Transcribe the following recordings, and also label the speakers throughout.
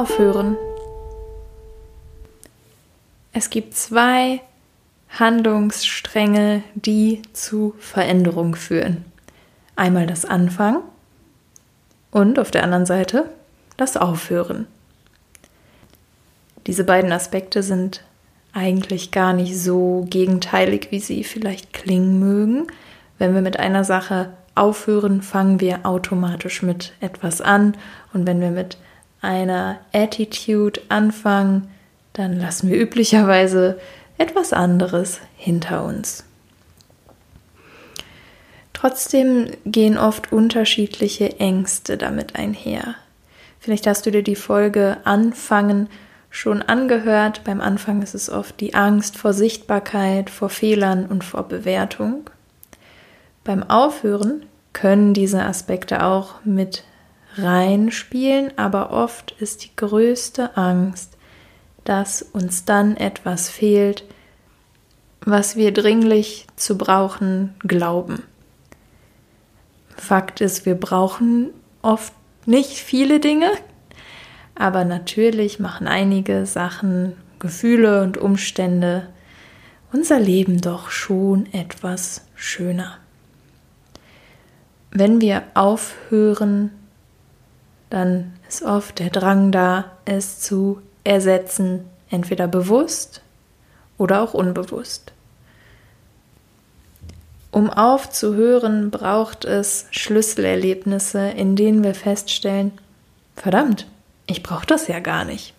Speaker 1: Aufhören. Es gibt zwei Handlungsstränge, die zu Veränderung führen. Einmal das Anfangen und auf der anderen Seite das Aufhören. Diese beiden Aspekte sind eigentlich gar nicht so gegenteilig, wie sie vielleicht klingen mögen. Wenn wir mit einer Sache aufhören, fangen wir automatisch mit etwas an. Und wenn wir mit einer Attitude anfangen, dann lassen wir üblicherweise etwas anderes hinter uns. Trotzdem gehen oft unterschiedliche Ängste damit einher. Vielleicht hast du dir die Folge Anfangen schon angehört. Beim Anfang ist es oft die Angst vor Sichtbarkeit, vor Fehlern und vor Bewertung. Beim Aufhören können diese Aspekte auch mit reinspielen, aber oft ist die größte Angst, dass uns dann etwas fehlt, was wir dringlich zu brauchen glauben. Fakt ist, wir brauchen oft nicht viele Dinge, aber natürlich machen einige Sachen, Gefühle und Umstände unser Leben doch schon etwas schöner. Wenn wir aufhören, dann ist oft der Drang da, es zu ersetzen, entweder bewusst oder auch unbewusst. Um aufzuhören, braucht es Schlüsselerlebnisse, in denen wir feststellen, verdammt, ich brauche das ja gar nicht.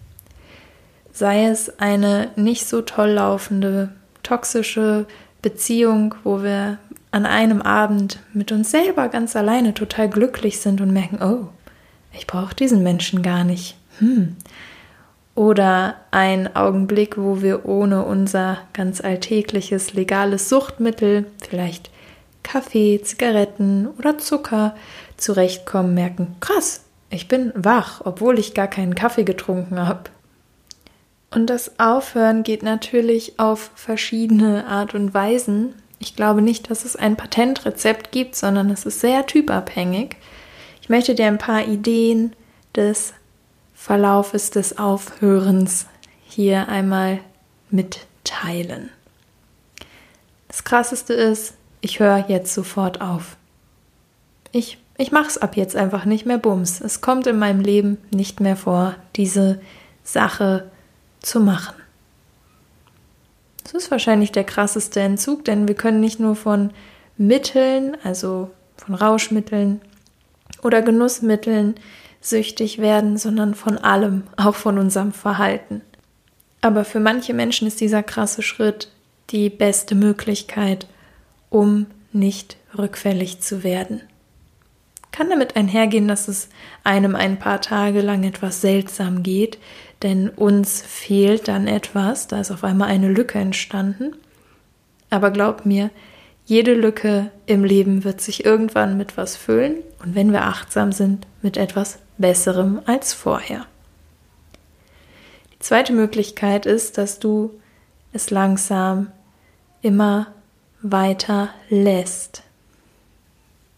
Speaker 1: Sei es eine nicht so toll laufende, toxische Beziehung, wo wir an einem Abend mit uns selber ganz alleine total glücklich sind und merken, oh, ich brauche diesen Menschen gar nicht. Hm. Oder ein Augenblick, wo wir ohne unser ganz alltägliches legales Suchtmittel, vielleicht Kaffee, Zigaretten oder Zucker, zurechtkommen, merken, krass, ich bin wach, obwohl ich gar keinen Kaffee getrunken habe. Und das Aufhören geht natürlich auf verschiedene Art und Weisen. Ich glaube nicht, dass es ein Patentrezept gibt, sondern es ist sehr typabhängig. Möchte dir ein paar Ideen des Verlaufes des Aufhörens hier einmal mitteilen. Das Krasseste ist, ich höre jetzt sofort auf. Ich ich mache es ab jetzt einfach nicht mehr bums. Es kommt in meinem Leben nicht mehr vor, diese Sache zu machen. Das ist wahrscheinlich der krasseste Entzug, denn wir können nicht nur von Mitteln, also von Rauschmitteln oder Genussmitteln süchtig werden, sondern von allem, auch von unserem Verhalten. Aber für manche Menschen ist dieser krasse Schritt die beste Möglichkeit, um nicht rückfällig zu werden kann damit einhergehen, dass es einem ein paar Tage lang etwas seltsam geht, denn uns fehlt dann etwas, da ist auf einmal eine Lücke entstanden. Aber glaub mir, jede Lücke im Leben wird sich irgendwann mit was füllen und wenn wir achtsam sind, mit etwas Besserem als vorher. Die zweite Möglichkeit ist, dass du es langsam immer weiter lässt.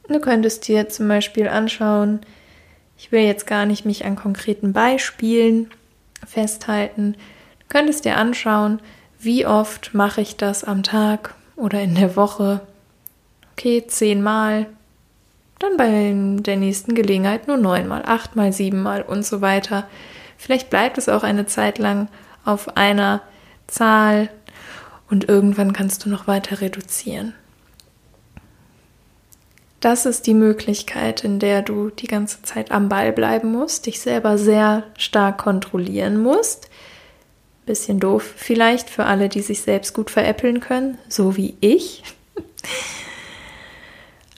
Speaker 1: Du könntest dir zum Beispiel anschauen, ich will jetzt gar nicht mich an konkreten Beispielen festhalten. Du könntest dir anschauen, wie oft mache ich das am Tag oder in der Woche. Okay, zehnmal. Dann bei der nächsten Gelegenheit nur neunmal, achtmal, siebenmal und so weiter. Vielleicht bleibt es auch eine Zeit lang auf einer Zahl und irgendwann kannst du noch weiter reduzieren. Das ist die Möglichkeit, in der du die ganze Zeit am Ball bleiben musst, dich selber sehr stark kontrollieren musst. Bisschen doof vielleicht für alle, die sich selbst gut veräppeln können, so wie ich.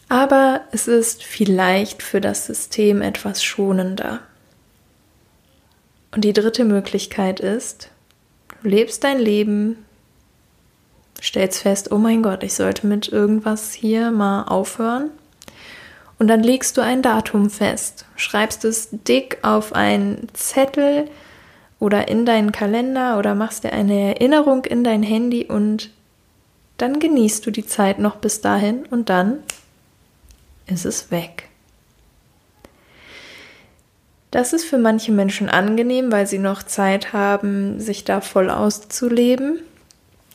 Speaker 1: Aber es ist vielleicht für das System etwas schonender. Und die dritte Möglichkeit ist, du lebst dein Leben, stellst fest, oh mein Gott, ich sollte mit irgendwas hier mal aufhören und dann legst du ein Datum fest, schreibst es dick auf einen Zettel oder in deinen Kalender oder machst dir eine Erinnerung in dein Handy und dann genießt du die Zeit noch bis dahin und dann ist es weg. Das ist für manche Menschen angenehm, weil sie noch Zeit haben, sich da voll auszuleben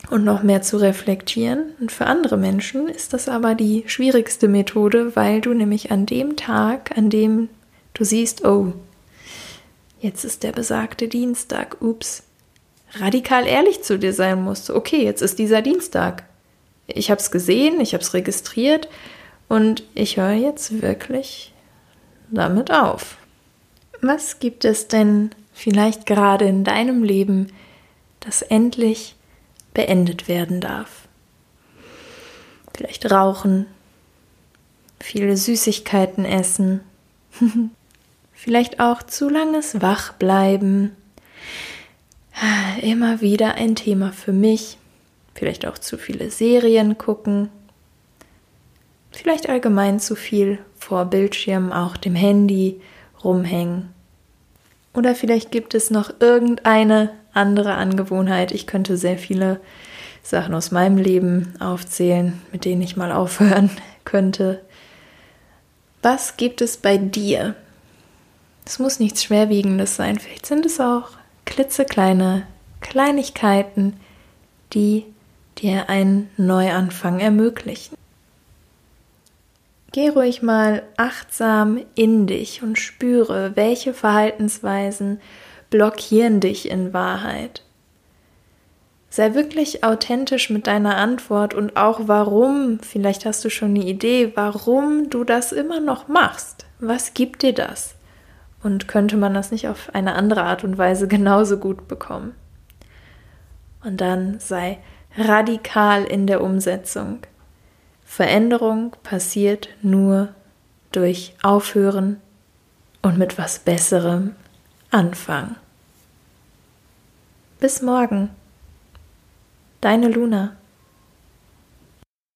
Speaker 1: und noch mehr zu reflektieren. Und für andere Menschen ist das aber die schwierigste Methode, weil du nämlich an dem Tag, an dem du siehst, oh, jetzt ist der besagte Dienstag, ups, radikal ehrlich zu dir sein musst. Okay, jetzt ist dieser Dienstag. Ich habe es gesehen, ich habe es registriert und ich höre jetzt wirklich damit auf. Was gibt es denn vielleicht gerade in deinem Leben, das endlich beendet werden darf? Vielleicht rauchen, viele Süßigkeiten essen, vielleicht auch zu langes Wachbleiben. Immer wieder ein Thema für mich. Vielleicht auch zu viele Serien gucken. Vielleicht allgemein zu viel vor Bildschirmen, auch dem Handy rumhängen. Oder vielleicht gibt es noch irgendeine andere Angewohnheit. Ich könnte sehr viele Sachen aus meinem Leben aufzählen, mit denen ich mal aufhören könnte. Was gibt es bei dir? Es muss nichts Schwerwiegendes sein. Vielleicht sind es auch klitzekleine Kleinigkeiten, die dir einen Neuanfang ermöglichen. Geh ruhig mal achtsam in dich und spüre, welche Verhaltensweisen blockieren dich in Wahrheit. Sei wirklich authentisch mit deiner Antwort und auch warum, vielleicht hast du schon eine Idee, warum du das immer noch machst. Was gibt dir das? Und könnte man das nicht auf eine andere Art und Weise genauso gut bekommen? Und dann sei radikal in der Umsetzung. Veränderung passiert nur durch Aufhören und mit was Besserem anfangen. Bis morgen. Deine Luna.